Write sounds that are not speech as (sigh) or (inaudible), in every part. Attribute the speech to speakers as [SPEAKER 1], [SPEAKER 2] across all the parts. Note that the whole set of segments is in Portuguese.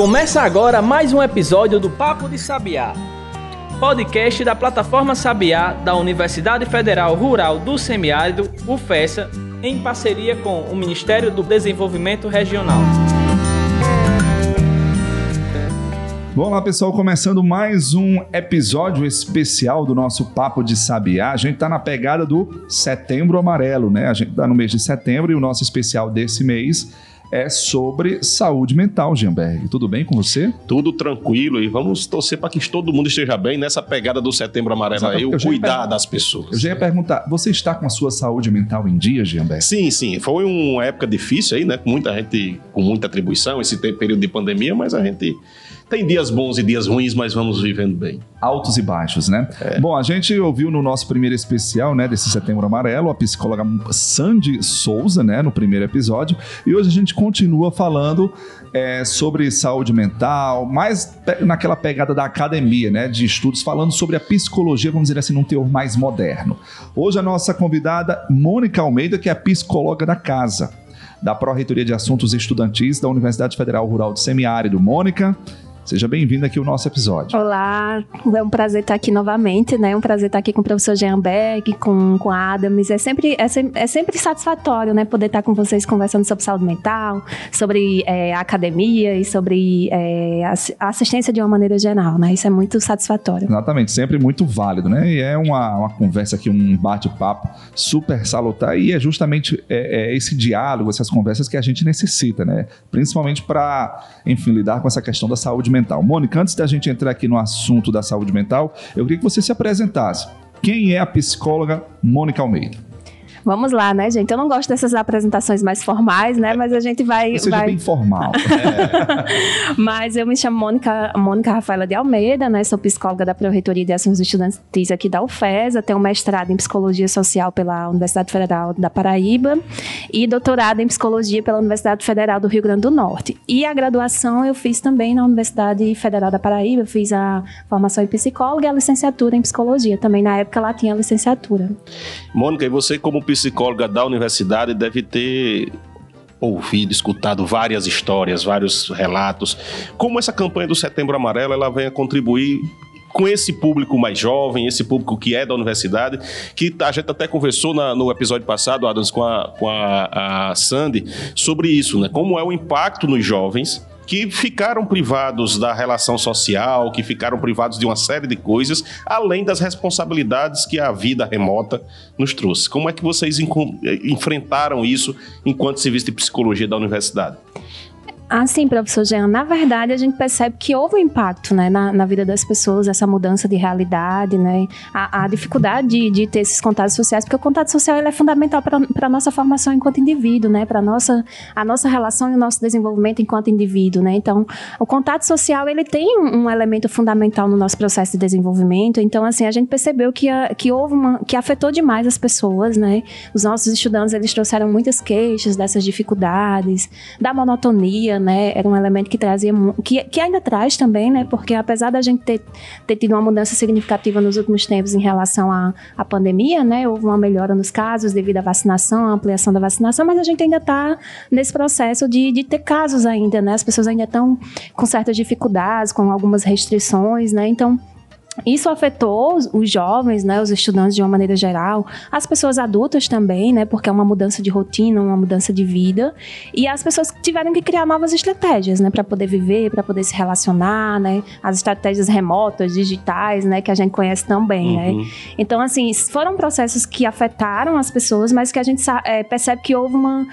[SPEAKER 1] Começa agora mais um episódio do Papo de Sabiá, podcast da plataforma Sabiá da Universidade Federal Rural do Semiárido, UFESA, em parceria com o Ministério do Desenvolvimento Regional.
[SPEAKER 2] Olá pessoal, começando mais um episódio especial do nosso Papo de Sabiá. A gente está na pegada do Setembro Amarelo, né? A gente está no mês de setembro e o nosso especial desse mês é sobre saúde mental, Gianberg. Tudo bem com você?
[SPEAKER 3] Tudo tranquilo e vamos torcer para que todo mundo esteja bem nessa pegada do Setembro Amarelo aí, o cuidar das pessoas.
[SPEAKER 2] Eu já ia perguntar, você está com a sua saúde mental em dia, Gianberg?
[SPEAKER 3] Sim, sim. Foi uma época difícil aí, né? Com muita gente com muita atribuição, esse período de pandemia, mas a gente tem dias bons e dias ruins, mas vamos vivendo bem.
[SPEAKER 2] Altos e baixos, né? É. Bom, a gente ouviu no nosso primeiro especial, né, desse Setembro Amarelo, a psicóloga Sandy Souza, né, no primeiro episódio, e hoje a gente continua falando é, sobre saúde mental, mais naquela pegada da academia, né, de estudos, falando sobre a psicologia, vamos dizer assim, num teor mais moderno. Hoje a nossa convidada, Mônica Almeida, que é a psicóloga da casa, da Pró-Reitoria de Assuntos Estudantis da Universidade Federal Rural do Semiárido. Mônica, Seja bem-vindo aqui ao nosso episódio.
[SPEAKER 4] Olá, é um prazer estar aqui novamente, né? É um prazer estar aqui com o professor Jean Berg, com, com a Adams. É sempre, é, é sempre satisfatório, né? Poder estar com vocês conversando sobre saúde mental, sobre é, academia e sobre é, assistência de uma maneira geral, né? Isso é muito satisfatório.
[SPEAKER 2] Exatamente, sempre muito válido, né? E é uma, uma conversa aqui, um bate-papo super salutar e é justamente é, é esse diálogo, essas conversas que a gente necessita, né? Principalmente para, enfim, lidar com essa questão da saúde mental mental. Mônica, antes da gente entrar aqui no assunto da saúde mental, eu queria que você se apresentasse. Quem é a psicóloga Mônica Almeida?
[SPEAKER 4] Vamos lá, né, gente? Eu não gosto dessas apresentações mais formais, né? Mas a gente vai.
[SPEAKER 2] Seja
[SPEAKER 4] vai...
[SPEAKER 2] bem formal.
[SPEAKER 4] é. (laughs) Mas eu me chamo Mônica, Mônica Rafaela de Almeida, né? Sou psicóloga da Pró-Reitoria de Ações Estudantis aqui da UFESA, tenho mestrado em Psicologia Social pela Universidade Federal da Paraíba e doutorado em Psicologia pela Universidade Federal do Rio Grande do Norte. E a graduação eu fiz também na Universidade Federal da Paraíba, fiz a formação em psicóloga e a licenciatura em psicologia. Também na época lá tinha a licenciatura.
[SPEAKER 3] Mônica, e você como psicóloga da universidade deve ter ouvido, escutado várias histórias, vários relatos. Como essa campanha do Setembro Amarelo ela vem a contribuir com esse público mais jovem, esse público que é da universidade, que a gente até conversou na, no episódio passado, Adams, com, a, com a, a Sandy, sobre isso, né? Como é o impacto nos jovens que ficaram privados da relação social, que ficaram privados de uma série de coisas, além das responsabilidades que a vida remota nos trouxe. Como é que vocês enfrentaram isso enquanto serviço de psicologia da universidade?
[SPEAKER 4] Assim, professor Jean, na verdade a gente percebe que houve um impacto né, na, na vida das pessoas, essa mudança de realidade, né, a, a dificuldade de, de, ter esses contatos sociais, porque o contato social é fundamental para a nossa formação enquanto indivíduo, né, para nossa, a nossa relação e o nosso desenvolvimento enquanto indivíduo. Né? Então, o contato social ele tem um, um elemento fundamental no nosso processo de desenvolvimento, então assim, a gente percebeu que, a, que houve uma, que afetou demais as pessoas, né, os nossos estudantes eles trouxeram muitas queixas dessas dificuldades, da monotonia, né, era um elemento que trazia, que, que ainda traz também, né, porque apesar da gente ter, ter tido uma mudança significativa nos últimos tempos em relação à, à pandemia, né, houve uma melhora nos casos devido à vacinação, à ampliação da vacinação, mas a gente ainda está nesse processo de, de ter casos ainda, né, as pessoas ainda estão com certas dificuldades, com algumas restrições, né, então isso afetou os jovens, né, os estudantes de uma maneira geral, as pessoas adultas também, né, porque é uma mudança de rotina, uma mudança de vida, e as pessoas tiveram que criar novas estratégias, né, para poder viver, para poder se relacionar, né, as estratégias remotas, digitais, né, que a gente conhece também, né. uhum. né. Então, assim, foram processos que afetaram as pessoas, mas que a gente é, percebe que houve uma,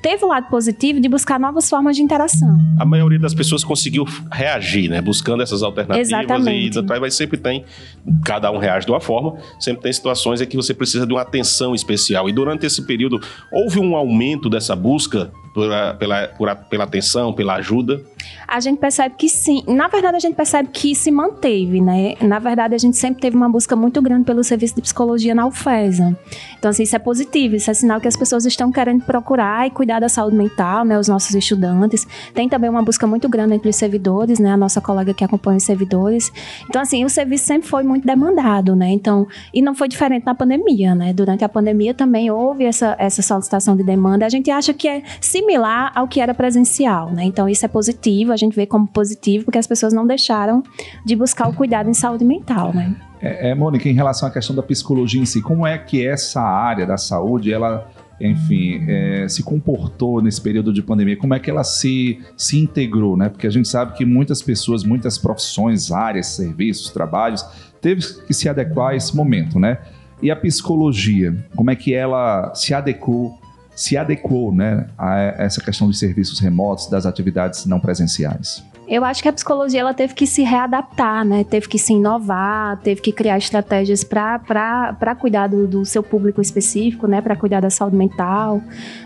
[SPEAKER 4] teve o um lado positivo de buscar novas formas de interação.
[SPEAKER 3] A maioria das pessoas conseguiu reagir, né, buscando essas alternativas
[SPEAKER 4] Exatamente.
[SPEAKER 3] e vai sempre tem, cada um reage de uma forma, sempre tem situações em que você precisa de uma atenção especial. E durante esse período, houve um aumento dessa busca pela, pela, por, pela atenção, pela ajuda?
[SPEAKER 4] A gente percebe que sim. Na verdade, a gente percebe que se manteve, né? Na verdade, a gente sempre teve uma busca muito grande pelo serviço de psicologia na UFESA. Então, assim, isso é positivo, isso é sinal que as pessoas estão querendo procurar e cuidar da saúde mental, né? Os nossos estudantes. Tem também uma busca muito grande entre os servidores, né? A nossa colega que acompanha os servidores. Então, assim, o serviço sempre foi muito demandado, né? Então, e não foi diferente na pandemia, né? Durante a pandemia também houve essa, essa solicitação de demanda. A gente acha que é, se similar ao que era presencial, né? Então isso é positivo, a gente vê como positivo porque as pessoas não deixaram de buscar o cuidado em saúde mental, né?
[SPEAKER 2] É, é, Mônica, em relação à questão da psicologia em si, como é que essa área da saúde, ela, enfim, é, se comportou nesse período de pandemia? Como é que ela se, se integrou, né? Porque a gente sabe que muitas pessoas, muitas profissões, áreas, serviços, trabalhos, teve que se adequar a esse momento, né? E a psicologia, como é que ela se adequou, se adequou, né, a essa questão dos serviços remotos, das atividades não presenciais?
[SPEAKER 4] Eu acho que a psicologia ela teve que se readaptar, né? Teve que se inovar, teve que criar estratégias para cuidar do, do, seu público específico, né? Para cuidar da saúde mental.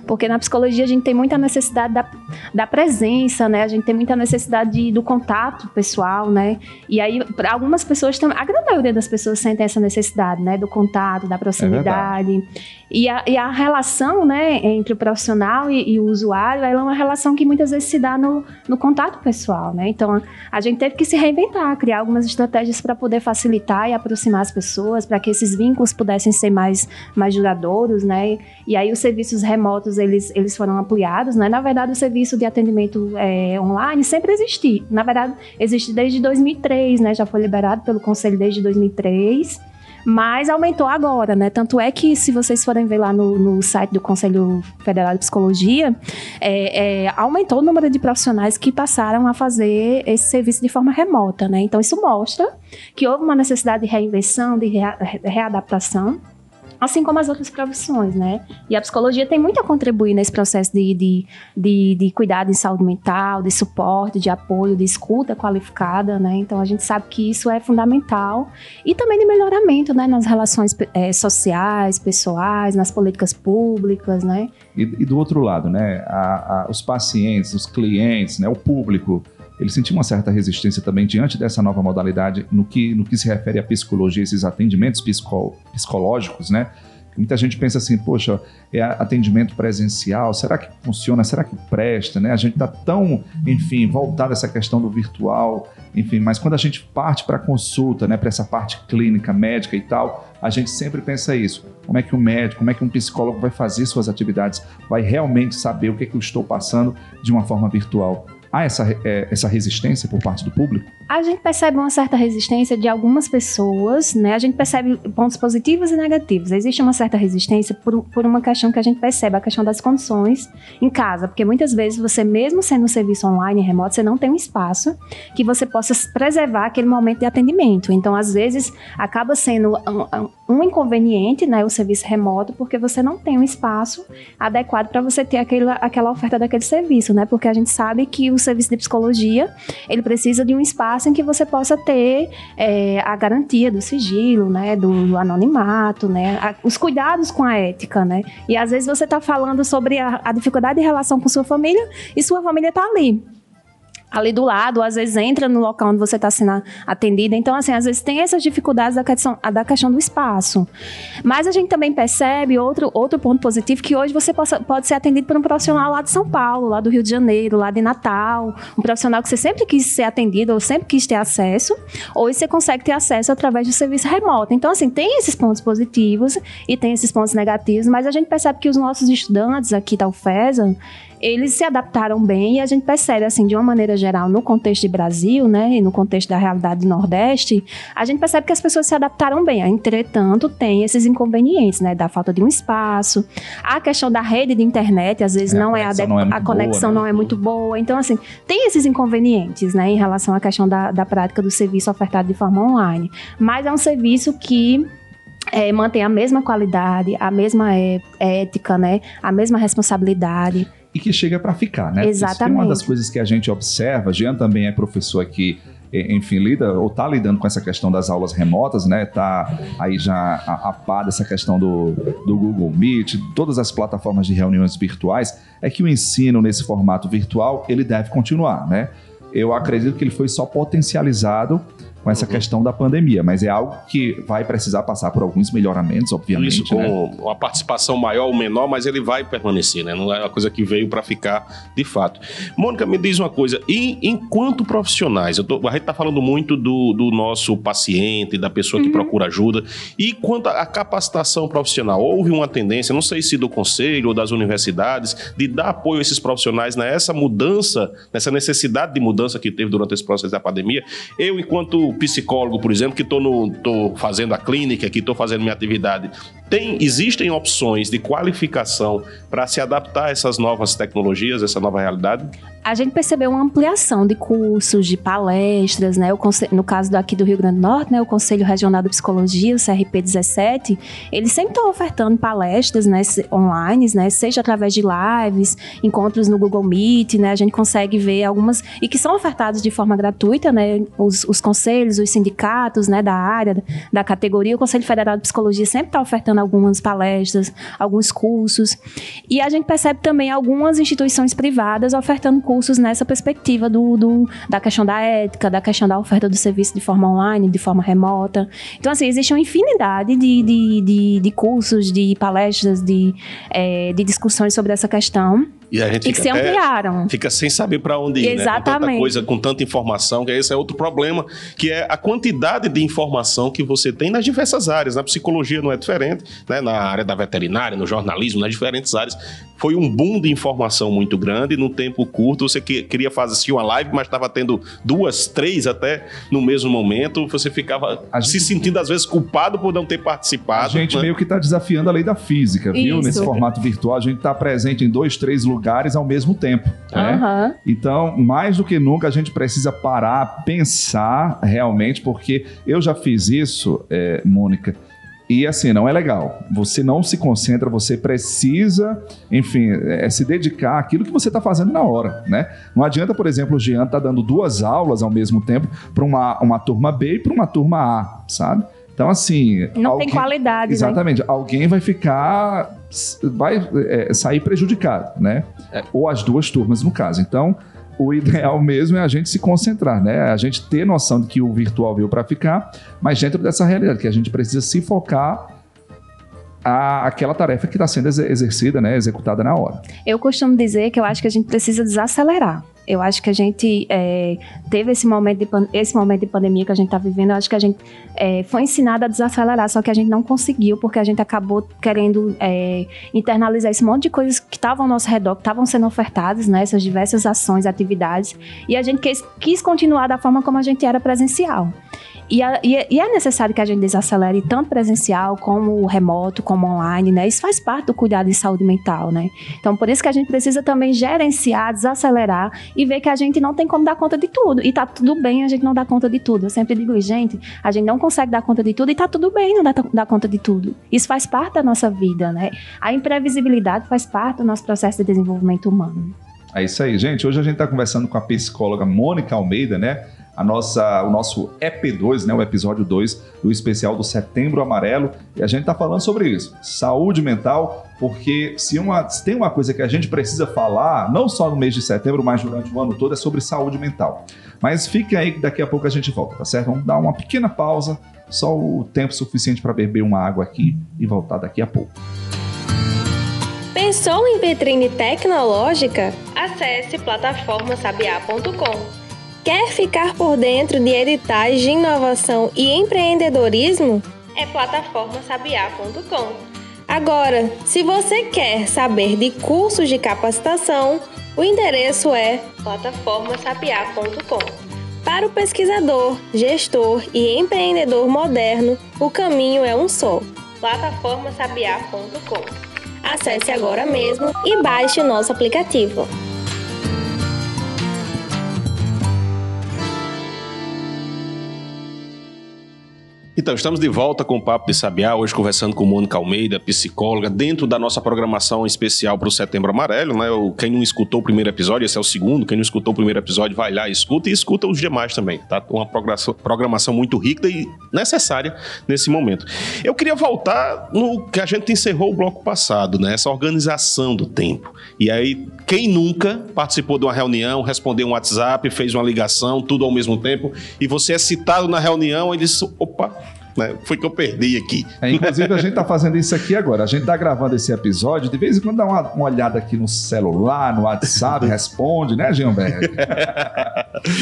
[SPEAKER 4] Porque na psicologia a gente tem muita necessidade da, da presença, né? A gente tem muita necessidade de, do contato pessoal, né? E aí, para algumas pessoas também, a grande maioria das pessoas sentem essa necessidade, né? Do contato, da proximidade. É e a, e a relação né, entre o profissional e, e, o usuário ela é uma relação que muitas vezes se dá no, no contato pessoal. Né? Então, a gente teve que se reinventar, criar algumas estratégias para poder facilitar e aproximar as pessoas, para que esses vínculos pudessem ser mais, mais duradouros. Né? E aí, os serviços remotos eles, eles foram ampliados. Né? Na verdade, o serviço de atendimento é, online sempre existiu. Na verdade, existe desde 2003, né? já foi liberado pelo Conselho desde 2003 mas aumentou agora, né? Tanto é que, se vocês forem ver lá no, no site do Conselho Federal de Psicologia, é, é, aumentou o número de profissionais que passaram a fazer esse serviço de forma remota, né? Então, isso mostra que houve uma necessidade de reinvenção, de rea, readaptação assim como as outras profissões, né? E a psicologia tem muito a contribuir nesse processo de, de, de, de cuidado em saúde mental, de suporte, de apoio, de escuta qualificada, né? Então a gente sabe que isso é fundamental e também de melhoramento, né? Nas relações é, sociais, pessoais, nas políticas públicas, né?
[SPEAKER 2] E, e do outro lado, né? A, a, os pacientes, os clientes, né? O público ele sentiu uma certa resistência também diante dessa nova modalidade no que, no que se refere à psicologia, esses atendimentos psico, psicológicos, né? Muita gente pensa assim, poxa, é atendimento presencial, será que funciona? Será que presta? Né? A gente está tão, enfim, voltado a essa questão do virtual, enfim, mas quando a gente parte para a consulta, né, para essa parte clínica, médica e tal, a gente sempre pensa isso. Como é que um médico, como é que um psicólogo vai fazer suas atividades, vai realmente saber o que, é que eu estou passando de uma forma virtual? Há essa, é, essa resistência por parte do público?
[SPEAKER 4] A gente percebe uma certa resistência de algumas pessoas, né? A gente percebe pontos positivos e negativos. Existe uma certa resistência por, por uma questão que a gente percebe, a questão das condições em casa, porque muitas vezes você, mesmo sendo um serviço online, remoto, você não tem um espaço que você possa preservar aquele momento de atendimento. Então, às vezes, acaba sendo um, um inconveniente, né, o serviço remoto, porque você não tem um espaço adequado para você ter aquela, aquela oferta daquele serviço, né? Porque a gente sabe que o serviço de psicologia, ele precisa de um espaço em que você possa ter é, a garantia do sigilo, né, do anonimato, né, a, os cuidados com a ética, né. E às vezes você está falando sobre a, a dificuldade de relação com sua família e sua família está ali ali do lado, às vezes entra no local onde você está sendo atendida. Então, assim, às vezes tem essas dificuldades da questão, da questão do espaço. Mas a gente também percebe outro, outro ponto positivo, que hoje você possa, pode ser atendido por um profissional lá de São Paulo, lá do Rio de Janeiro, lá de Natal, um profissional que você sempre quis ser atendido ou sempre quis ter acesso, hoje você consegue ter acesso através do serviço remoto. Então, assim, tem esses pontos positivos e tem esses pontos negativos, mas a gente percebe que os nossos estudantes aqui da UFESA, eles se adaptaram bem e a gente percebe, assim, de uma maneira geral, no contexto de Brasil, né, e no contexto da realidade do Nordeste, a gente percebe que as pessoas se adaptaram bem. Entretanto, tem esses inconvenientes, né, da falta de um espaço, a questão da rede de internet, às vezes é, não, é a, não é a conexão boa, né? não é muito boa. Então, assim, tem esses inconvenientes, né, em relação à questão da, da prática do serviço ofertado de forma online. Mas é um serviço que é, mantém a mesma qualidade, a mesma é, ética, né? A mesma responsabilidade
[SPEAKER 2] e que chega para ficar, né?
[SPEAKER 4] Exatamente.
[SPEAKER 2] uma das coisas que a gente observa, Jean também é professor aqui enfim, lida ou está lidando com essa questão das aulas remotas, né? Tá aí já a, a par dessa questão do, do Google Meet, todas as plataformas de reuniões virtuais, é que o ensino nesse formato virtual ele deve continuar, né? Eu acredito que ele foi só potencializado com essa uhum. questão da pandemia, mas é algo que vai precisar passar por alguns melhoramentos, obviamente.
[SPEAKER 3] Isso, com né? uma participação maior ou menor, mas ele vai permanecer, né? Não é uma coisa que veio para ficar de fato. Mônica, me diz uma coisa, e enquanto profissionais, tô, a gente está falando muito do, do, nosso paciente, da pessoa que uhum. procura ajuda, e quanto à capacitação profissional, houve uma tendência, não sei se do conselho ou das universidades, de dar apoio a esses profissionais nessa mudança, nessa necessidade de mudança que teve durante esse processo da pandemia. Eu, enquanto psicólogo, por exemplo, que estou fazendo a clínica, que estou fazendo minha atividade, tem, existem opções de qualificação para se adaptar a essas novas tecnologias, essa nova realidade?
[SPEAKER 4] A gente percebeu uma ampliação de cursos, de palestras, né? no caso daqui do Rio Grande do Norte, né? O Conselho Regional de Psicologia, o CRP 17, eles sempre estão ofertando palestras, né? Online, né? Seja através de lives, encontros no Google Meet, né? A gente consegue ver algumas e que são ofertados de forma gratuita, né? Os, os conselhos, os sindicatos, né? Da área, da categoria, o Conselho Federal de Psicologia sempre está ofertando algumas palestras, alguns cursos. E a gente percebe também algumas instituições privadas ofertando cursos nessa perspectiva do, do, da questão da ética, da questão da oferta do serviço de forma online, de forma remota. Então, assim, existe uma infinidade de, de, de, de cursos, de palestras, de, é, de discussões sobre essa questão.
[SPEAKER 3] E a gente
[SPEAKER 4] e que se ampliaram.
[SPEAKER 3] Fica sem saber para onde ir,
[SPEAKER 4] Exatamente.
[SPEAKER 3] Né? Com tanta coisa, com tanta informação, que esse é outro problema, que é a quantidade de informação que você tem nas diversas áreas. Na psicologia não é diferente, né? na área da veterinária, no jornalismo, nas diferentes áreas. Foi um boom de informação muito grande, num tempo curto. Você queria fazer uma live, mas estava tendo duas, três até no mesmo momento. Você ficava gente... se sentindo, às vezes, culpado por não ter participado.
[SPEAKER 2] A gente né? meio que está desafiando a lei da física, viu? Isso. Nesse formato virtual, a gente está presente em dois, três lugares lugares ao mesmo tempo. Né? Uhum. Então, mais do que nunca, a gente precisa parar, pensar realmente, porque eu já fiz isso, é, Mônica. E assim, não é legal. Você não se concentra, você precisa, enfim, é, se dedicar àquilo que você está fazendo na hora, né? Não adianta, por exemplo, o Jean estar tá dando duas aulas ao mesmo tempo para uma, uma turma B e para uma turma A, sabe? Então, assim.
[SPEAKER 4] Não alguém, tem qualidade. Né?
[SPEAKER 2] Exatamente. Né? Alguém vai ficar. Vai é, sair prejudicado, né? É. Ou as duas turmas, no caso. Então, o ideal mesmo é a gente se concentrar, né? A gente ter noção de que o virtual veio para ficar, mas dentro dessa realidade, que a gente precisa se focar a, aquela tarefa que está sendo exercida, né, executada na hora.
[SPEAKER 4] Eu costumo dizer que eu acho que a gente precisa desacelerar. Eu acho que a gente é, teve esse momento, de, esse momento de pandemia que a gente está vivendo, eu acho que a gente é, foi ensinado a desacelerar, só que a gente não conseguiu, porque a gente acabou querendo é, internalizar esse monte de coisas que estavam ao nosso redor, que estavam sendo ofertadas, né, essas diversas ações, atividades, e a gente quis, quis continuar da forma como a gente era presencial. E, a, e, é, e, é necessário que a gente desacelere tanto presencial como remoto, como online, né? Isso faz parte do cuidado de saúde mental, né? Então, por isso que a gente precisa também gerenciar, desacelerar e ver que a gente não tem como dar conta de tudo. E tá tudo bem a gente não dar conta de tudo. Eu sempre digo, gente, a gente não consegue dar conta de tudo e tá tudo bem não dar, dar conta de tudo. Isso faz parte da nossa vida, né? A imprevisibilidade faz parte do nosso processo de desenvolvimento humano.
[SPEAKER 2] É isso aí, gente. Hoje a gente está conversando com a psicóloga Mônica Almeida, né? A nossa, o nosso EP2, né, o episódio 2 do especial do Setembro Amarelo. E a gente está falando sobre isso, saúde mental, porque se, uma, se tem uma coisa que a gente precisa falar, não só no mês de setembro, mas durante o ano todo, é sobre saúde mental. Mas fique aí que daqui a pouco a gente volta, tá certo? Vamos dar uma pequena pausa, só o tempo suficiente para beber uma água aqui e voltar daqui a pouco.
[SPEAKER 5] Pensou em vitrine tecnológica? Acesse plataformasabiá.com Quer ficar por dentro de editais de inovação e empreendedorismo? É plataformasabiá.com. Agora, se você quer saber de cursos de capacitação, o endereço é plataformasabiá.com. Para o pesquisador, gestor e empreendedor moderno, o caminho é um só: plataformasabiá.com. Acesse agora mesmo e baixe o nosso aplicativo.
[SPEAKER 3] Então, estamos de volta com o Papo de Sabiá, hoje conversando com Mônica Almeida, psicóloga, dentro da nossa programação especial para o Setembro Amarelo, né? Quem não escutou o primeiro episódio, esse é o segundo, quem não escutou o primeiro episódio, vai lá, escuta e escuta os demais também, tá? Uma programação muito rica e necessária nesse momento. Eu queria voltar no que a gente encerrou o bloco passado, né? Essa organização do tempo. E aí, quem nunca participou de uma reunião, respondeu um WhatsApp, fez uma ligação, tudo ao mesmo tempo, e você é citado na reunião e diz, opa, né? Foi que eu perdi aqui.
[SPEAKER 2] É, inclusive, a gente está fazendo isso aqui agora. A gente está gravando esse episódio. De vez em quando dá uma, uma olhada aqui no celular, no WhatsApp, (laughs) responde, né, Gilberto?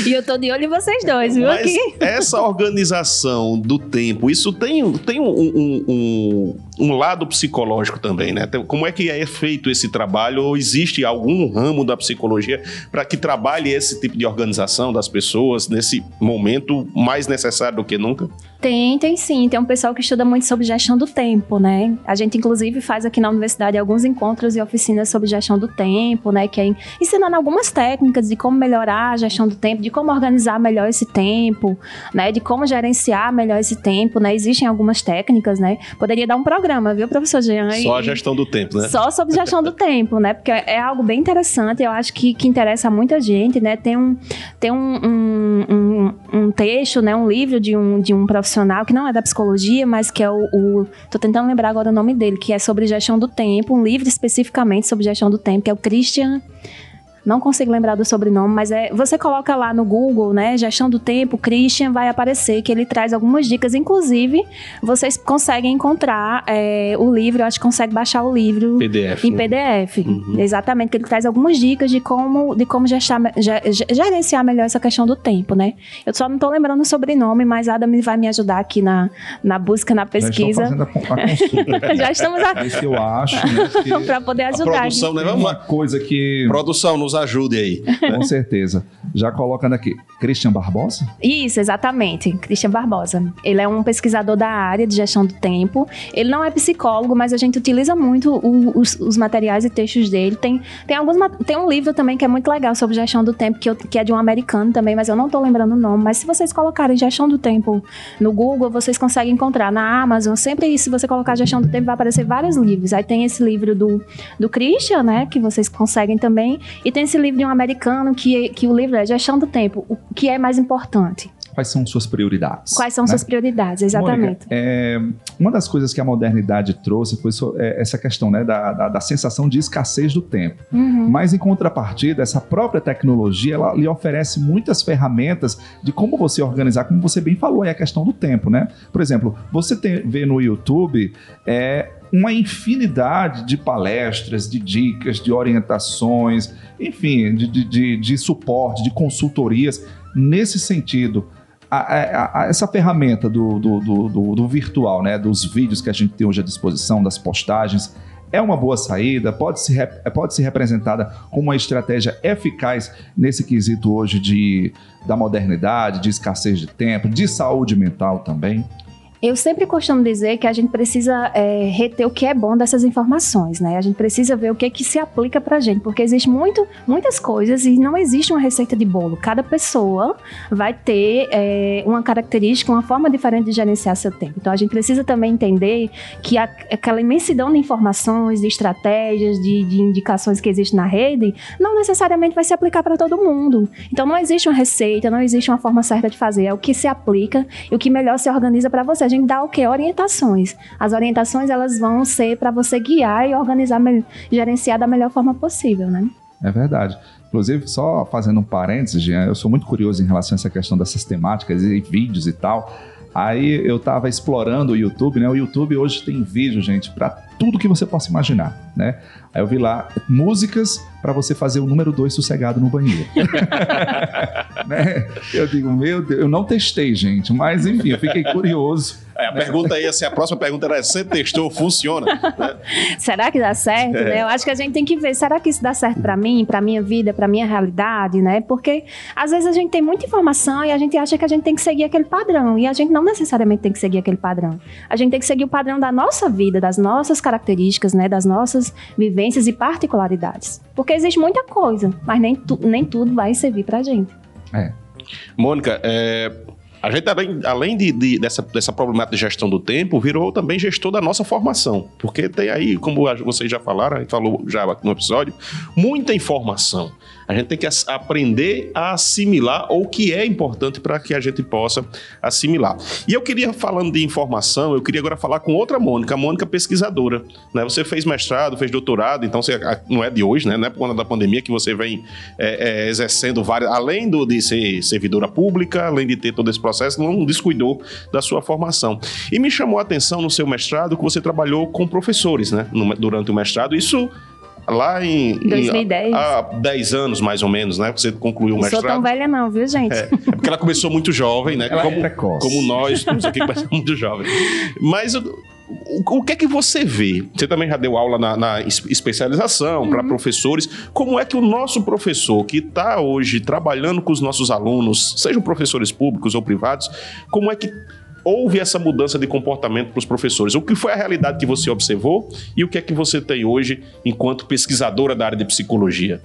[SPEAKER 4] e eu tô de olho em vocês dois, viu?
[SPEAKER 3] Mas
[SPEAKER 4] aqui.
[SPEAKER 3] Essa organização do tempo, isso tem, tem um, um, um, um lado psicológico também, né? Como é que é feito esse trabalho? Ou existe algum ramo da psicologia para que trabalhe esse tipo de organização das pessoas nesse momento mais necessário do que nunca?
[SPEAKER 4] Tem, tem sim. Tem um pessoal que estuda muito sobre gestão do tempo, né? A gente, inclusive, faz aqui na universidade alguns encontros e oficinas sobre gestão do tempo, né? Que é ensinando algumas técnicas de como melhorar a gestão do tempo, de como organizar melhor esse tempo, né? De como gerenciar melhor esse tempo, né? Existem algumas técnicas, né? Poderia dar um programa, viu, professor Jean?
[SPEAKER 3] Só a gestão do tempo, né?
[SPEAKER 4] Só sobre gestão do tempo, né? Porque é algo bem interessante, eu acho que, que interessa a muita gente, né? Tem um, tem um, um, um, um texto, né? Um livro de um, de um profissional profissional, que não é da psicologia, mas que é o, o. Tô tentando lembrar agora o nome dele, que é sobre gestão do tempo, um livro especificamente sobre gestão do tempo, que é o Christian não consigo lembrar do sobrenome, mas é. Você coloca lá no Google, né? Gestão do tempo, Christian vai aparecer que ele traz algumas dicas. Inclusive, vocês conseguem encontrar é, o livro, eu acho que consegue baixar o livro
[SPEAKER 3] PDF,
[SPEAKER 4] em né? PDF. Uhum. Exatamente, que ele traz algumas dicas de como, de como gestar, gerenciar melhor essa questão do tempo, né? Eu só não estou lembrando o sobrenome, mas Adam vai me ajudar aqui na, na busca, na pesquisa. Já,
[SPEAKER 2] a, a (laughs)
[SPEAKER 4] Já estamos
[SPEAKER 2] aqui. Esse eu acho, né, (laughs)
[SPEAKER 4] para poder ajudar.
[SPEAKER 3] A produção, né? Vamos
[SPEAKER 2] uma coisa que.
[SPEAKER 3] Produção, nos ajude aí.
[SPEAKER 2] Com certeza. Já colocando aqui, Christian Barbosa?
[SPEAKER 4] Isso, exatamente. Christian Barbosa. Ele é um pesquisador da área de gestão do tempo. Ele não é psicólogo, mas a gente utiliza muito o, os, os, materiais e textos dele. Tem, tem, alguns, tem um livro também que é muito legal sobre gestão do tempo, que, eu, que é de um americano também, mas eu não estou lembrando o nome. Mas se vocês colocarem gestão do tempo no Google, vocês conseguem encontrar na Amazon. Sempre se você colocar gestão do tempo, vai aparecer vários livros. Aí tem esse livro do, do Christian, né, que vocês conseguem também. E tem esse livro de um americano que, que o livro é Gestão do Tempo. O que é mais importante?
[SPEAKER 2] Quais são suas prioridades?
[SPEAKER 4] Quais são né? suas prioridades, exatamente. Mônica,
[SPEAKER 2] é, uma das coisas que a modernidade trouxe foi é, essa questão né, da, da, da, sensação de escassez do tempo. Uhum. Mas, em contrapartida, essa própria tecnologia ela lhe oferece muitas ferramentas de como você organizar, como você bem falou, é a questão do tempo. Né? Por exemplo, você tem, vê no YouTube é, uma infinidade de palestras, de dicas, de orientações, enfim, de, de, de, de suporte, de consultorias nesse sentido. A, a, a, essa ferramenta do, do, do, do, virtual, né, dos vídeos que a gente tem hoje à disposição, das postagens, é uma boa saída, pode ser, pode ser representada como uma estratégia eficaz nesse quesito hoje de, da modernidade, de escassez de tempo, de saúde mental também.
[SPEAKER 4] Eu sempre costumo dizer que a gente precisa é, reter o que é bom dessas informações, né? A gente precisa ver o que, é que se aplica pra gente, porque existe muito, muitas coisas e não existe uma receita de bolo. Cada pessoa vai ter é, uma característica, uma forma diferente de gerenciar seu tempo. Então a gente precisa também entender que a, aquela imensidão de informações, de estratégias, de, de indicações que existe na rede, não necessariamente vai se aplicar para todo mundo. Então não existe uma receita, não existe uma forma certa de fazer. É o que se aplica e o que melhor se organiza para você gente dá o quê? Orientações. As orientações elas vão ser para você guiar e organizar, gerenciar da melhor forma possível, né?
[SPEAKER 2] É verdade. Inclusive, só fazendo um parênteses, Jean, eu sou muito curioso em relação a essa questão dessas temáticas e vídeos e tal. Aí eu estava explorando o YouTube, né? O YouTube hoje tem vídeo, gente, para tudo que você possa imaginar, né? Aí eu vi lá músicas para você fazer o número 2 sossegado no banheiro. (laughs) né? Eu digo, meu Deus, eu não testei, gente, mas enfim, eu fiquei curioso.
[SPEAKER 3] É, a pergunta aí, assim, a próxima pergunta era: você testou, funciona? Né? (laughs)
[SPEAKER 4] será que dá certo? É. Né? Eu acho que a gente tem que ver, será que isso dá certo para mim, para minha vida, para minha realidade, né? Porque às vezes a gente tem muita informação e a gente acha que a gente tem que seguir aquele padrão. E a gente não necessariamente tem que seguir aquele padrão. A gente tem que seguir o padrão da nossa vida, das nossas características, né? Das nossas vivências e particularidades. Porque existe muita coisa, mas nem, tu, nem tudo vai servir pra gente.
[SPEAKER 2] É.
[SPEAKER 3] Mônica, é, A gente, além, além de, de- dessa, dessa problemática de gestão do tempo, virou também gestor da nossa formação. Porque tem aí, como vocês já falaram, a gente falou já no episódio, muita informação. A gente tem que aprender a assimilar o que é importante para que a gente possa assimilar. E eu queria, falando de informação, eu queria agora falar com outra Mônica, a Mônica pesquisadora. Né? Você fez mestrado, fez doutorado, então você não é de hoje, né? Não é por conta da pandemia que você vem é, é, exercendo várias. Além do, de ser servidora pública, além de ter todo esse processo, não descuidou da sua formação. E me chamou a atenção no seu mestrado que você trabalhou com professores, né? no- durante o mestrado. Isso. Lá em, em-
[SPEAKER 4] 2010.
[SPEAKER 3] há 10 anos, mais ou menos, né? Você concluiu o
[SPEAKER 4] Não sou
[SPEAKER 3] mestrado.
[SPEAKER 4] tão velha não, viu, gente?
[SPEAKER 3] É, é porque ela começou muito jovem, né?
[SPEAKER 2] Ela é
[SPEAKER 3] como,
[SPEAKER 2] precoce.
[SPEAKER 3] como nós, todos aqui começamos muito jovem. Mas o, o- o que é que você vê? Você também já deu aula na, na es- especialização para professores. Como é que o nosso professor, que está hoje trabalhando com os nossos alunos, sejam professores públicos ou privados, como é que houve essa mudança de comportamento para os professores? O que foi a realidade que você observou e o que é que você tem hoje enquanto pesquisadora da área de psicologia?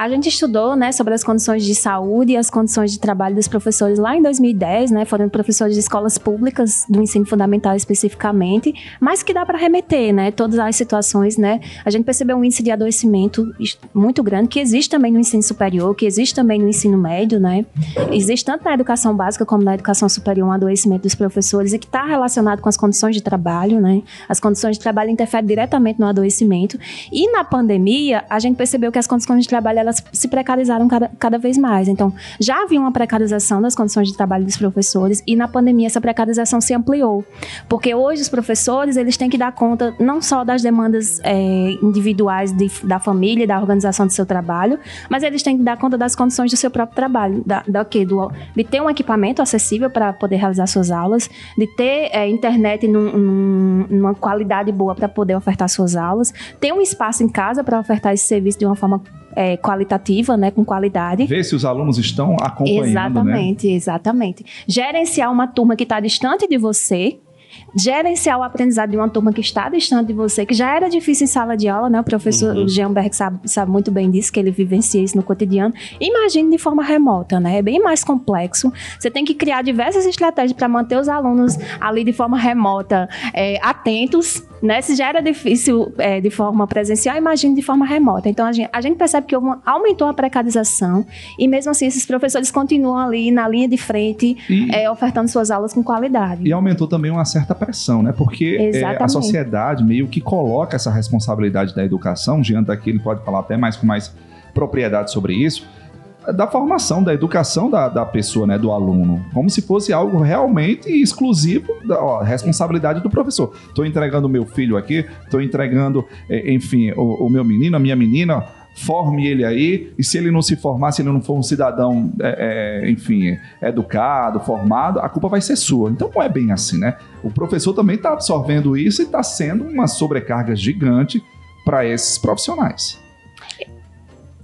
[SPEAKER 4] A gente estudou, né, sobre as condições de saúde e as condições de trabalho dos professores lá em 2010, né, foram professores de escolas públicas do ensino fundamental especificamente, mas que dá para remeter, né, todas as situações, né. A gente percebeu um índice de adoecimento muito grande que existe também no ensino superior, que existe também no ensino médio, né. Existe tanto na educação básica como na educação superior um adoecimento dos professores e que está relacionado com as condições de trabalho, né. As condições de trabalho interferem diretamente no adoecimento. E na pandemia, a gente percebeu que as condições de trabalho elas se precarizaram cada, cada vez mais. Então, já havia uma precarização das condições de trabalho dos professores e na pandemia essa precarização se ampliou. Porque hoje os professores, eles têm que dar conta não só das demandas é, individuais de- da família da organização do seu trabalho, mas eles têm que dar conta das condições do seu próprio trabalho, da, da quê? Do, de ter um equipamento acessível para poder realizar suas aulas, de ter é, internet num- num- numa qualidade boa para poder ofertar suas aulas, ter um espaço em casa para ofertar esse serviço de uma forma é, qualitativa, né, com qualidade.
[SPEAKER 2] Ver se os alunos estão acompanhando, né?
[SPEAKER 4] Exatamente, exatamente. Gerenciar uma turma que está distante de você. Gerenciar o aprendizado de uma turma que está distante de você, que já era difícil em sala de aula, né? O professor
[SPEAKER 3] Uhum.
[SPEAKER 4] Jean Berg sabe, sabe muito bem disso, que ele vivencia isso no cotidiano. Imagine de forma remota, né? É bem mais complexo. Você tem que criar diversas estratégias para manter os alunos ali de forma remota, é, atentos, né? Se já era difícil é, de forma presencial, imagine de forma remota. Então a gente, a gente percebe que uma- aumentou a precarização e mesmo assim esses professores continuam ali na linha de frente,
[SPEAKER 2] E,
[SPEAKER 4] é, ofertando suas aulas com qualidade.
[SPEAKER 2] e aumentou também uma certa pressão, né? Porque é, a sociedade meio que coloca essa responsabilidade da educação, Jean daqui ele pode falar até mais com mais propriedade sobre isso, da formação, da educação da, da pessoa, né, do aluno, como se fosse algo realmente exclusivo da ó, responsabilidade do professor. Estou entregando o meu filho aqui, estou entregando, eh, enfim, o, o meu menino, a minha menina, forme ele aí, e se ele não se formar, se ele não for um cidadão, é, é, enfim, educado, formado, a culpa vai ser sua. Então não é bem assim, né? O professor também está absorvendo isso e está sendo uma sobrecarga gigante para esses profissionais.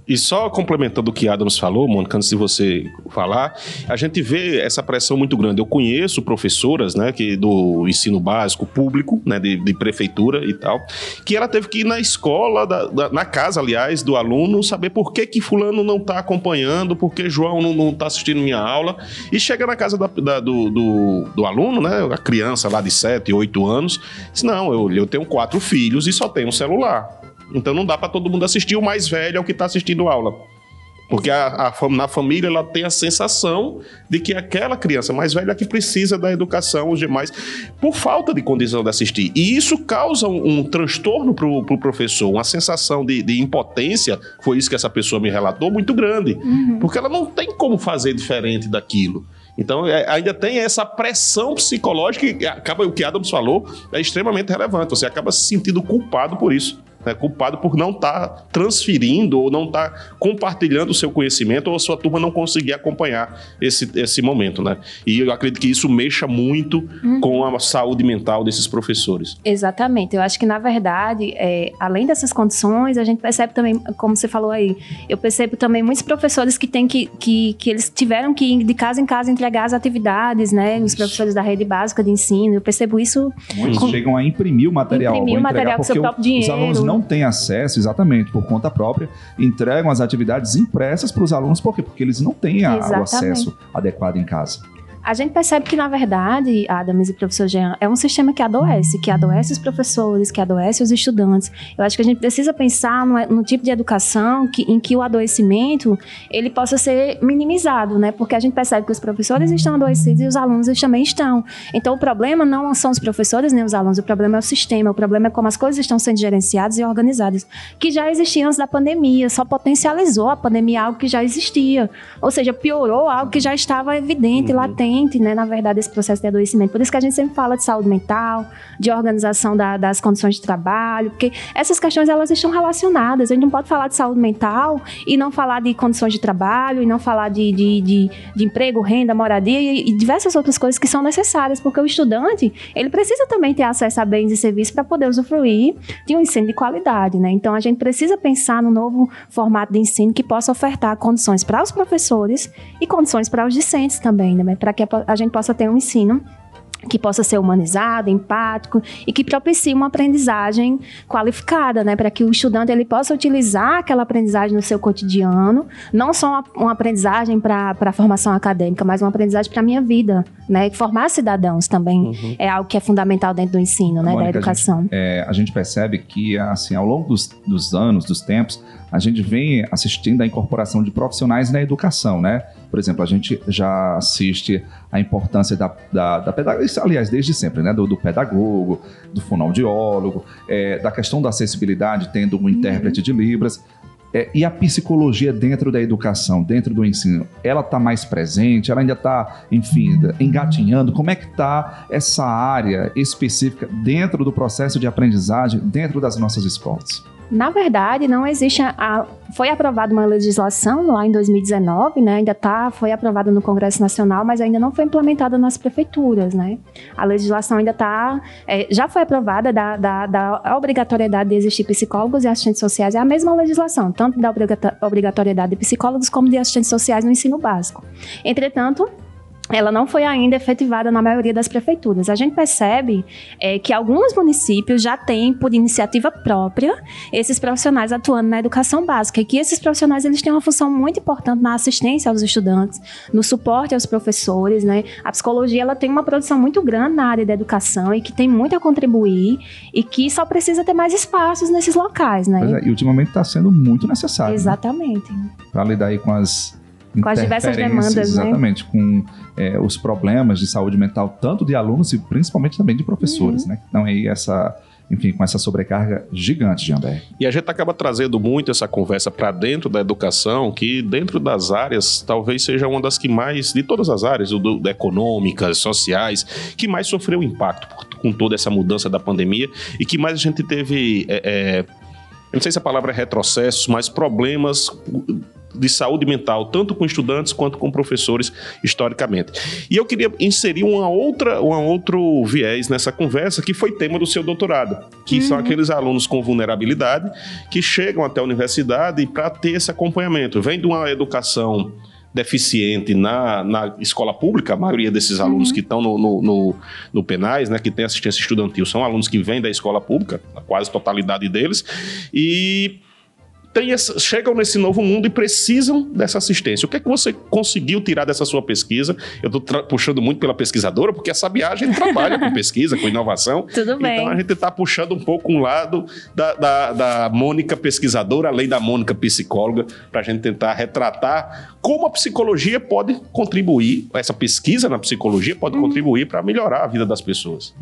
[SPEAKER 3] E só complementando o que Adams falou, Mônica, antes de você falar, a gente vê essa pressão muito grande. Eu conheço professoras, né, que do ensino básico público, né, de, de prefeitura e tal, que ela teve que ir na escola, da- da- na casa, aliás, do aluno, saber por que que fulano não está acompanhando, por que João não está assistindo minha aula, e chega na casa da- da- do, do, do aluno, né, a criança lá de 7, 8 anos, diz, não, eu, eu tenho quatro filhos e só tenho um celular. Então não dá para todo mundo assistir, o mais velho é o que está assistindo aula. Porque a, a na família ela tem a sensação de que aquela criança mais velha é que precisa da educação, os demais, por falta de condição de assistir. E isso causa um, um transtorno para o pro professor, uma sensação de, de impotência, foi isso que essa pessoa me relatou, muito grande. Porque ela não tem como fazer diferente daquilo. Então, é, ainda tem essa pressão psicológica que acaba, o que Adams falou, é extremamente relevante. Você acaba se sentindo culpado por isso. Né? Culpado por não estar transferindo ou não estar compartilhando o seu conhecimento ou a sua turma não conseguir acompanhar esse, esse momento, né? E eu acredito que isso mexa muito com a saúde mental desses professores.
[SPEAKER 4] Exatamente. Eu acho que, na verdade, é, além dessas condições, a gente percebe também, como você falou aí, eu percebo também muitos professores que têm que, que, que eles tiveram que ir de casa em casa entregar as atividades, né? Os professores da rede básica de ensino. Eu percebo isso
[SPEAKER 2] Muitos
[SPEAKER 4] Com-
[SPEAKER 2] chegam a imprimir o material.
[SPEAKER 4] Imprimir o material com seu próprio
[SPEAKER 2] Os
[SPEAKER 4] dinheiro.
[SPEAKER 2] alunos não têm acesso, exatamente, por conta própria, entregam as atividades impressas para os alunos, por quê? Porque eles não têm a- o acesso adequado em casa.
[SPEAKER 4] A gente percebe que, na verdade, Adams e professor Jean, é um sistema que adoece, que adoece os professores, que adoece os estudantes. Eu acho que a gente precisa pensar no, no tipo de educação que, em que o adoecimento ele possa ser minimizado, né? Porque a gente percebe que os professores estão adoecidos e os alunos também estão. Então, o problema não são os professores nem os alunos, o problema é o sistema, o problema é como as coisas estão sendo gerenciadas e organizadas, que já existiam antes da pandemia, só potencializou a pandemia algo que já existia. Ou seja, piorou algo que já estava evidente, uhum. latente né, na verdade, esse processo de adoecimento. Por isso que a gente sempre fala de saúde mental, de organização da, das condições de trabalho, porque essas questões elas estão relacionadas. A gente não pode falar de saúde mental e não falar de condições de trabalho, e não falar de, de, de, de emprego, renda, moradia e, e, diversas outras coisas que são necessárias, porque o estudante ele precisa também ter acesso a bens e serviços para poder usufruir de um ensino de qualidade. Né? Então, a gente precisa pensar no novo formato de ensino que possa ofertar condições para os professores e condições para os discentes também, né? para que a gente possa ter um ensino que possa ser humanizado, empático e que propicie uma aprendizagem qualificada, né, para que o estudante ele possa utilizar aquela aprendizagem no seu cotidiano, não só uma, uma aprendizagem para a formação acadêmica, mas uma aprendizagem para a minha vida, né, formar cidadãos também uhum. é algo que é fundamental dentro do ensino, né, Mônica, da educação.
[SPEAKER 2] A gente, é, a gente, percebe que assim ao longo dos, dos anos, dos tempos, a gente vem assistindo a incorporação de profissionais na educação, né? Por exemplo, a gente já assiste a importância da, da, da pedagogia, aliás, desde sempre, né? Do, do pedagogo, do fonoaudiólogo, é, da questão da acessibilidade, tendo um intérprete de Libras. É, e a psicologia dentro da educação, dentro do ensino, ela está mais presente? Ela ainda está, enfim, engatinhando? Como é que está essa área específica dentro do processo de aprendizagem, dentro das nossas escolas?
[SPEAKER 4] Na verdade, não existe a, foi aprovada uma legislação lá em 2019, né? Ainda tá, foi aprovada no Congresso Nacional, mas ainda não foi implementada nas prefeituras, né? A legislação ainda está, é, já foi aprovada da, da, da, obrigatoriedade de existir psicólogos e assistentes sociais, é a mesma legislação, tanto da obrigatoriedade de psicólogos como de assistentes sociais no ensino básico. Entretanto, ela não foi ainda efetivada na maioria das prefeituras. A gente percebe é, que alguns municípios já têm, por iniciativa própria, esses profissionais atuando na educação básica e que esses profissionais eles têm uma função muito importante na assistência aos estudantes, no suporte aos professores, né? A psicologia ela tem uma produção muito grande na área da educação e que tem muito a contribuir e que só precisa ter mais espaços nesses locais, né?
[SPEAKER 2] É, e ultimamente está sendo muito necessário.
[SPEAKER 4] Né? Exatamente.
[SPEAKER 2] Né? Para lidar aí com as
[SPEAKER 4] com as diversas demandas, né?
[SPEAKER 2] exatamente, né? com é, os problemas de saúde mental, tanto de alunos e principalmente também de professores, uhum. né? Então aí essa enfim, com essa sobrecarga gigante de Amber.
[SPEAKER 3] E a gente acaba trazendo muito essa conversa para dentro da educação, que dentro das áreas talvez seja uma das que mais, de todas as áreas, do, do econômicas, sociais, que mais sofreu impacto com toda essa mudança da pandemia e que mais a gente teve. É, é, eu não sei se a palavra é retrocesso, mas problemas de saúde mental, tanto com estudantes quanto com professores, historicamente. E eu queria inserir uma outra, um outro viés nessa conversa, que foi tema do seu doutorado, que uhum. são aqueles alunos com vulnerabilidade que chegam até a universidade para ter esse acompanhamento. Vem de uma educação deficiente na, na escola pública, a maioria desses alunos uhum. que estão no, no, no, no, penais, né, que tem assistência estudantil, são alunos que vêm da escola pública, a quase totalidade deles, e essa, chegam nesse novo mundo e precisam dessa assistência. O que é que você conseguiu tirar dessa sua pesquisa? Eu estou puxando muito pela pesquisadora, porque a Sabiá a gente trabalha com pesquisa, com inovação. (laughs)
[SPEAKER 4] Tudo bem.
[SPEAKER 3] Então a gente está puxando um pouco um lado da, da, da Mônica pesquisadora, além da Mônica psicóloga, para a gente tentar retratar como a psicologia pode contribuir, essa pesquisa na psicologia pode uhum. contribuir para melhorar a vida das pessoas.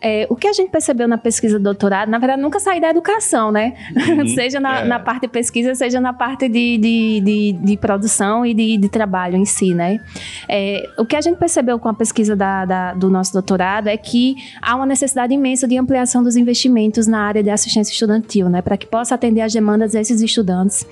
[SPEAKER 4] É, o que a gente percebeu na pesquisa de doutorado, na verdade, nunca sair da educação, né? Uhum, (laughs) seja na, é. na, parte de pesquisa, seja na parte de, de, de, de produção e de, de, trabalho em si, né? É, o que a gente percebeu com a pesquisa da, da, do nosso doutorado é que há uma necessidade imensa de ampliação dos investimentos na área de assistência estudantil, né? Para que possa atender às demandas desses estudantes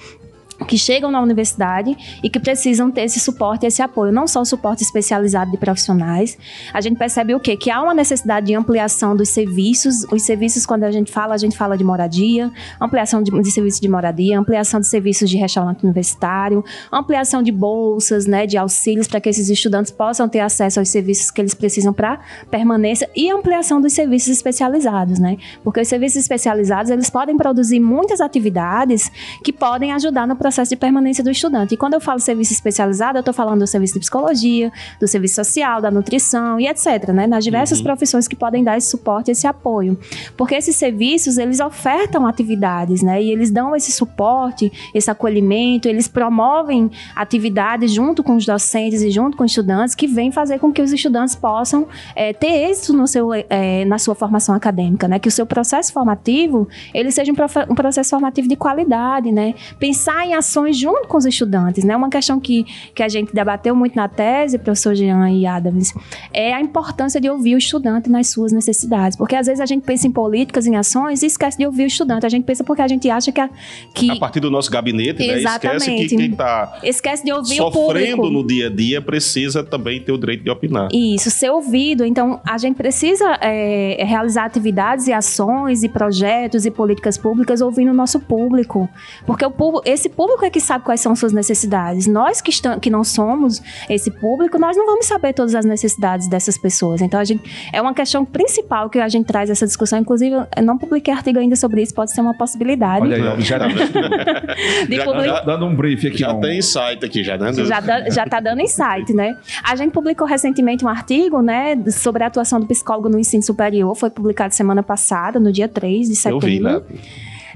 [SPEAKER 4] que chegam na universidade e que precisam ter esse suporte, esse apoio, não só o suporte especializado de profissionais. A gente percebe o quê? Que há uma necessidade de ampliação dos serviços. Os serviços, quando a gente fala, a gente fala de moradia, ampliação de, de serviços de moradia, ampliação de serviços de restaurante universitário, ampliação de bolsas, né, de auxílios para que esses estudantes possam ter acesso aos serviços que eles precisam para permanência e ampliação dos serviços especializados, né? Porque os serviços especializados, eles podem produzir muitas atividades que podem ajudar no processo de permanência do estudante. E quando eu falo serviço especializado, eu estou falando do serviço de psicologia, do serviço social, da nutrição e etc, né? Nas diversas uhum. profissões que podem dar esse suporte, esse apoio. Porque esses serviços, eles ofertam atividades, né? E eles dão esse suporte, esse acolhimento, eles promovem atividades junto com os docentes e junto com os estudantes que vêm fazer com que os estudantes possam é, ter êxito no seu, é, na sua formação acadêmica, né? Que o seu processo formativo, ele seja um, um processo formativo de qualidade, né? Pensar em ações junto com os estudantes, né? Uma questão que, que a gente debateu muito na tese, professor Jean e Adams, é a importância de ouvir o estudante nas suas necessidades. Porque às vezes a gente pensa em políticas, em ações e esquece de ouvir o estudante. A gente pensa porque a gente acha que... A, que...
[SPEAKER 3] a partir do nosso gabinete, né? Esquece que quem está
[SPEAKER 4] esquece de ouvir
[SPEAKER 3] sofrendo no dia a dia precisa também ter o direito de opinar.
[SPEAKER 4] Isso, ser ouvido. Então, a gente precisa é, realizar atividades e ações e projetos e políticas públicas ouvindo o nosso público. Porque o esse público é que sabe quais são suas necessidades. Nós que, estamos, que não somos esse público, nós não vamos saber todas as necessidades dessas pessoas. Então, a gente, é uma questão principal que a gente traz essa discussão. Inclusive, eu não publiquei artigo ainda sobre isso, pode ser uma possibilidade.
[SPEAKER 2] Olha aí, já, tá (laughs) já, public... já dando um brief aqui.
[SPEAKER 3] Já um... tem insight aqui, já dando...
[SPEAKER 4] Já, já tá dando insight, né? A gente publicou recentemente um artigo, né, sobre a atuação do psicólogo no ensino superior, foi publicado semana passada, no dia 3 de setembro. Eu vi, né?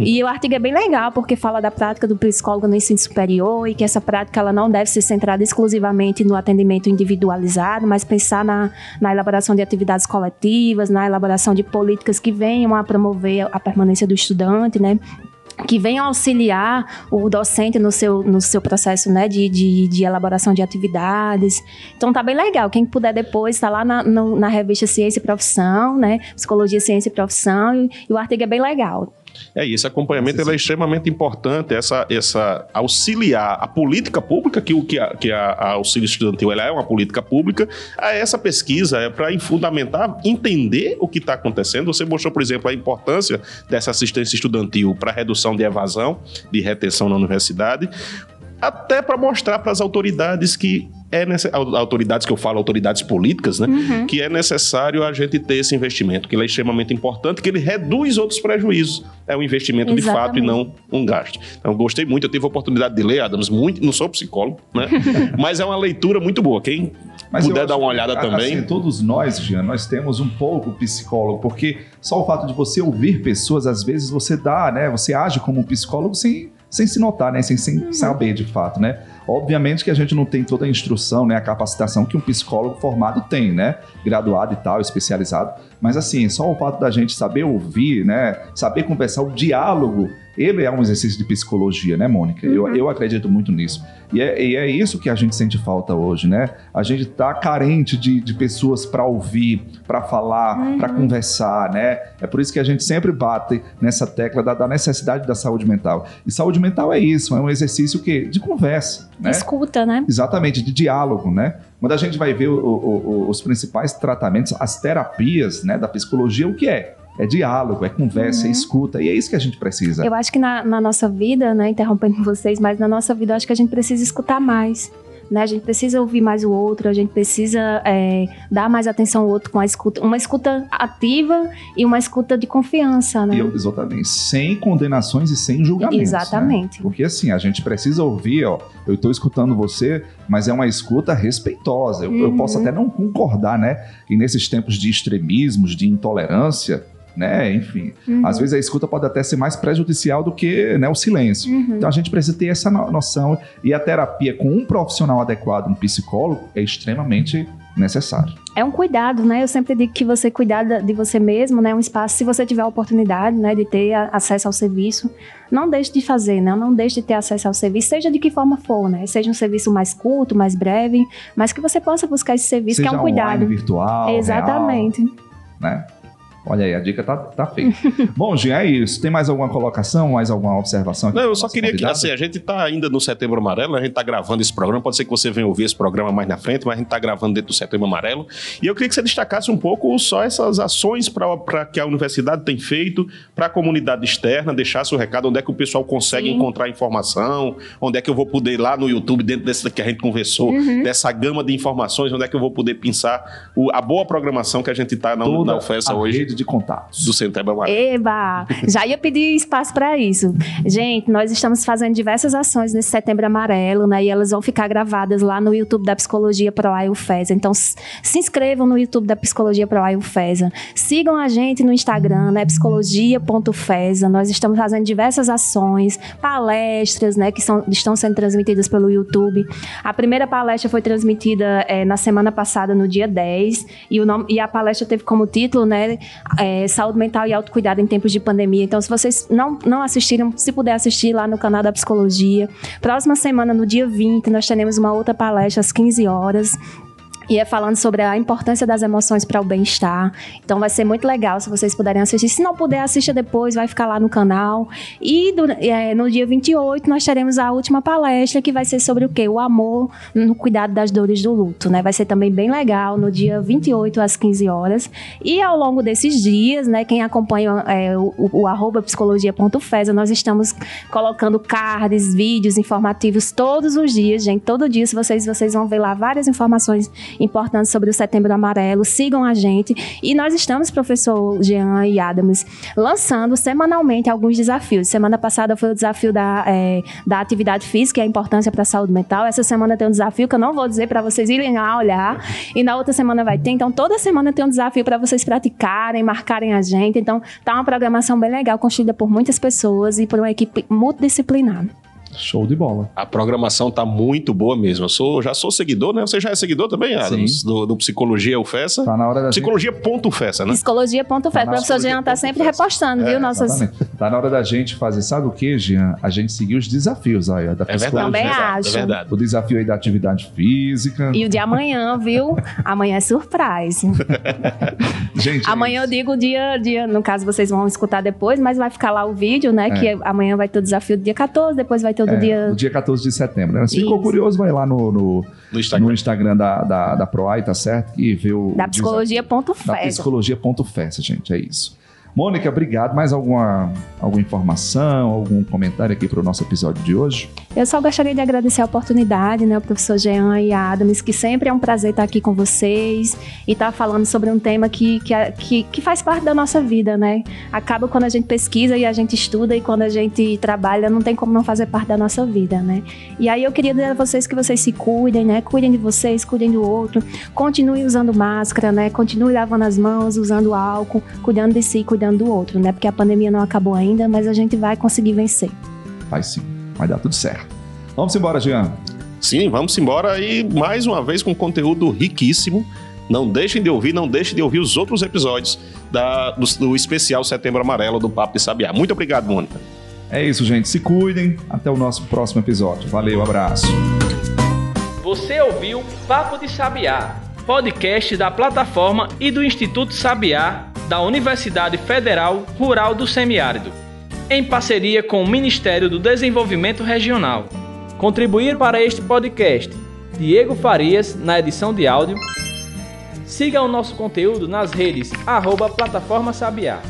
[SPEAKER 4] E o artigo é bem legal porque fala da prática do psicólogo no ensino superior e que essa prática ela não deve ser centrada exclusivamente no atendimento individualizado, mas pensar na, na elaboração de atividades coletivas, na elaboração de políticas que venham a promover a permanência do estudante, né? que venham auxiliar o docente no seu, no seu processo né, de, de, de elaboração de atividades. Então tá bem legal. Quem puder depois está lá na, no, na revista Ciência e Profissão, né? Psicologia, Ciência e Profissão, e, e o artigo é bem legal.
[SPEAKER 3] É isso, acompanhamento é extremamente importante, essa, essa auxiliar a política pública, que o que a, que a, a auxílio estudantil ela é uma política pública, a essa pesquisa é para fundamentar, entender o que está acontecendo. Você mostrou, por exemplo, a importância dessa assistência estudantil para redução de evasão, de retenção na universidade, até para mostrar para as autoridades que é nessa, autoridades que eu falo, autoridades políticas, né? Uhum. Que é necessário a gente ter esse investimento, que ele é extremamente importante, que ele reduz outros prejuízos. É um investimento Exatamente. de fato e não um gasto. Então, gostei muito, eu tive a oportunidade de ler, Adams, muito, não sou psicólogo, né? (laughs) Mas é uma leitura muito boa. Quem Mas puder dar uma olhada que, também.
[SPEAKER 2] Assim, todos nós, Jean, nós temos um pouco psicólogo, porque só o fato de você ouvir pessoas, às vezes você dá, né? Você age como um psicólogo sem sem se notar, né? Sem, sem uhum. saber de fato, né? Obviamente que a gente não tem toda a instrução, né? A capacitação que um psicólogo formado tem, né? Graduado e tal, especializado. Mas assim, só o fato da gente saber ouvir, né? Saber conversar, o diálogo ele é um exercício de psicologia, né, Mônica? Uhum. Eu, eu acredito muito nisso. E é, e é, isso que a gente sente falta hoje, né? A gente tá carente de, de pessoas para ouvir, para falar, uhum. para conversar, né? É por isso que a gente sempre bate nessa tecla da, da, necessidade da saúde mental. E saúde mental é isso, é um exercício que de conversa, né?
[SPEAKER 4] Escuta, né?
[SPEAKER 2] Exatamente, de diálogo, né? Quando a gente vai ver o, o, o, os principais tratamentos, as terapias né, da psicologia, o que é? é diálogo, é conversa, é uhum. é escuta, e é isso que a gente precisa.
[SPEAKER 4] Eu acho que na, na nossa vida, né, interrompendo (laughs) vocês, mas na nossa vida eu acho que a gente precisa escutar mais. Né? A gente precisa ouvir mais o outro, a gente precisa é, dar mais atenção ao outro com a escuta, uma escuta ativa e uma escuta de confiança, né?
[SPEAKER 2] Eu, exatamente, sem condenações e sem julgamentos.
[SPEAKER 4] Né? Exatamente.
[SPEAKER 2] Né? Porque assim, a gente precisa ouvir, ó, eu estou escutando você, mas é uma escuta respeitosa. Eu, uhum. eu posso até não concordar, né? E nesses tempos de extremismos, de intolerância, né? Enfim, uhum. às vezes a escuta pode até ser mais prejudicial do que né, o silêncio. Uhum. Então a gente precisa ter essa noção e a terapia com um profissional adequado, um psicólogo, é extremamente necessário.
[SPEAKER 4] É um cuidado, né? Eu sempre digo que você cuidar de você mesmo, né? Um espaço, se você tiver a oportunidade, né, de ter acesso ao serviço, não deixe de fazer, né? Não deixe de ter acesso ao serviço, seja de que forma for, né? Seja um serviço mais curto, mais breve, mas que você possa buscar esse serviço
[SPEAKER 2] seja
[SPEAKER 4] que é um cuidado.
[SPEAKER 2] virtual,
[SPEAKER 4] Exatamente.
[SPEAKER 2] Real, né? Olha aí, a dica tá, tá feita. (laughs) Bom, Jean, é isso. Tem mais alguma colocação, mais alguma observação?
[SPEAKER 3] Não, eu só queria que, assim, a gente tá ainda no Setembro Amarelo, a gente tá gravando esse programa, pode ser que você venha ouvir esse programa mais na frente, mas a gente tá gravando dentro do Setembro Amarelo. E eu queria que você destacasse um pouco só essas ações para que a universidade tem feito para a comunidade externa, deixasse o recado, onde é que o pessoal consegue Sim. encontrar informação, onde é que eu vou poder ir lá no YouTube, dentro dessa que a gente conversou, uhum. dessa gama de informações, onde é que eu vou poder pensar o, a boa programação que a gente tá na, Toda na UFES hoje
[SPEAKER 2] de contatos.
[SPEAKER 3] Do Setembro Amarelo.
[SPEAKER 4] Eba! Já ia pedir espaço para isso. Gente, nós estamos fazendo diversas ações nesse Setembro Amarelo, né? E elas vão ficar gravadas lá no YouTube da Psicologia Pro UFESA. Então, se inscrevam no YouTube da Psicologia Pro UFESA. Sigam a gente no Instagram, né? psicologia.fesa. Nós estamos fazendo diversas ações, palestras, né? Que são, estão sendo transmitidas pelo YouTube. A primeira palestra foi transmitida eh, na semana passada, no dia 10, e, o nome, e a palestra teve como título, né, eh, Saúde Mental e Autocuidado em Tempos de Pandemia. Então, se vocês não, não assistiram, se puder assistir lá no canal da Psicologia. Próxima semana, no dia 20, nós teremos uma outra palestra às 15 horas. E é falando sobre a importância das emoções para o bem-estar. Então vai ser muito legal se vocês puderem assistir. Se não puder, assista depois, vai ficar lá no canal. E do- é, no dia 28 nós teremos a última palestra que vai ser sobre o quê? O amor no cuidado das dores do luto, né? Vai ser também bem legal no dia 28 às 15 horas. E ao longo desses dias, né, quem acompanha é, o, o, o psicologia.fesa, nós estamos colocando cards, vídeos informativos todos os dias, gente. Todo dia, vocês, vocês vão ver lá várias informações importantes sobre o Setembro Amarelo. Sigam a gente. E nós estamos, professor Jean e Adams, lançando semanalmente alguns desafios. Semana passada foi o desafio da, é, da atividade física e a importância para a saúde mental. Essa semana tem um desafio que eu não vou dizer para vocês irem lá olhar. E na outra semana vai ter. Então, toda semana tem um desafio para vocês praticarem, marcarem a gente. Então, tá uma programação bem legal, construída por muitas pessoas e por uma equipe multidisciplinar.
[SPEAKER 2] Show de bola.
[SPEAKER 3] A programação tá muito boa mesmo. Eu sou, já sou seguidor, né? Você já é seguidor também, Adams? Do, do Psicologia UFESA?
[SPEAKER 2] Tá na hora da gente.
[SPEAKER 3] Psicologia.ufesa, né?
[SPEAKER 4] Psicologia.fé. O
[SPEAKER 2] Tá na
[SPEAKER 4] professor Jean tá sempre repostando, viu? Nossas...
[SPEAKER 2] Exatamente. Tá na hora da gente fazer, sabe o que, Jean? A gente seguir os desafios aí, ó, da
[SPEAKER 3] É
[SPEAKER 2] psicologia.
[SPEAKER 4] Também
[SPEAKER 3] é
[SPEAKER 4] acho.
[SPEAKER 3] É verdade.
[SPEAKER 2] O desafio aí da atividade física.
[SPEAKER 4] E o de amanhã, viu? Amanhã é surprise. (laughs)
[SPEAKER 2] Gente, é
[SPEAKER 4] Amanhã eu
[SPEAKER 2] isso.
[SPEAKER 4] digo o dia, dia, no caso vocês vão escutar depois, mas vai ficar lá o vídeo, né?
[SPEAKER 2] É.
[SPEAKER 4] Que amanhã vai ter o desafio do dia 14, depois vai ter o do
[SPEAKER 2] É,
[SPEAKER 4] dia.
[SPEAKER 2] no dia 14 de setembro. Né? Se ficou
[SPEAKER 4] Isso.
[SPEAKER 2] curioso, vai lá no, no,
[SPEAKER 3] No Instagram.
[SPEAKER 2] no Instagram da, da, da Proai, tá certo? E vê o.
[SPEAKER 4] Da
[SPEAKER 2] desafio. Da
[SPEAKER 4] psicologia.fé.
[SPEAKER 2] psicologia.festa, gente. É isso. Mônica, obrigado. Mais alguma, alguma informação, algum comentário aqui para o nosso episódio de hoje?
[SPEAKER 4] Eu só gostaria de agradecer a oportunidade, né, ao professor Jean e a Adams, que sempre é um prazer estar aqui com vocês e estar falando sobre um tema que, que, que, que faz parte da nossa vida, né? Acaba quando a gente pesquisa e a gente estuda e quando a gente trabalha, não tem como não fazer parte da nossa vida, né? E aí eu queria dizer a vocês que vocês se cuidem, né? Cuidem de vocês, cuidem do outro, continuem usando máscara, né? Continue lavando as mãos, usando álcool, cuidando de si, cuidando do outro, né? Porque a pandemia não acabou ainda, mas a gente vai conseguir vencer.
[SPEAKER 2] Vai sim, vai dar tudo certo. Vamos embora, Jean.
[SPEAKER 3] Sim, vamos embora e mais uma vez com conteúdo riquíssimo. Não deixem de ouvir, não deixem de ouvir os outros episódios da- do, do especial Setembro Amarelo do Papo de Sabiá. Muito obrigado, Mônica.
[SPEAKER 2] É isso, gente. Se cuidem. Até o nosso próximo episódio. Valeu, abraço.
[SPEAKER 1] Você ouviu Papo de Sabiá, podcast da plataforma e do Instituto Sabiá da Universidade Federal Rural do Semiárido, em parceria com o Ministério do Desenvolvimento Regional. Contribuir para este podcast, Diego Farias, na edição de áudio. Siga o nosso conteúdo nas redes arroba Plataforma Sabiá.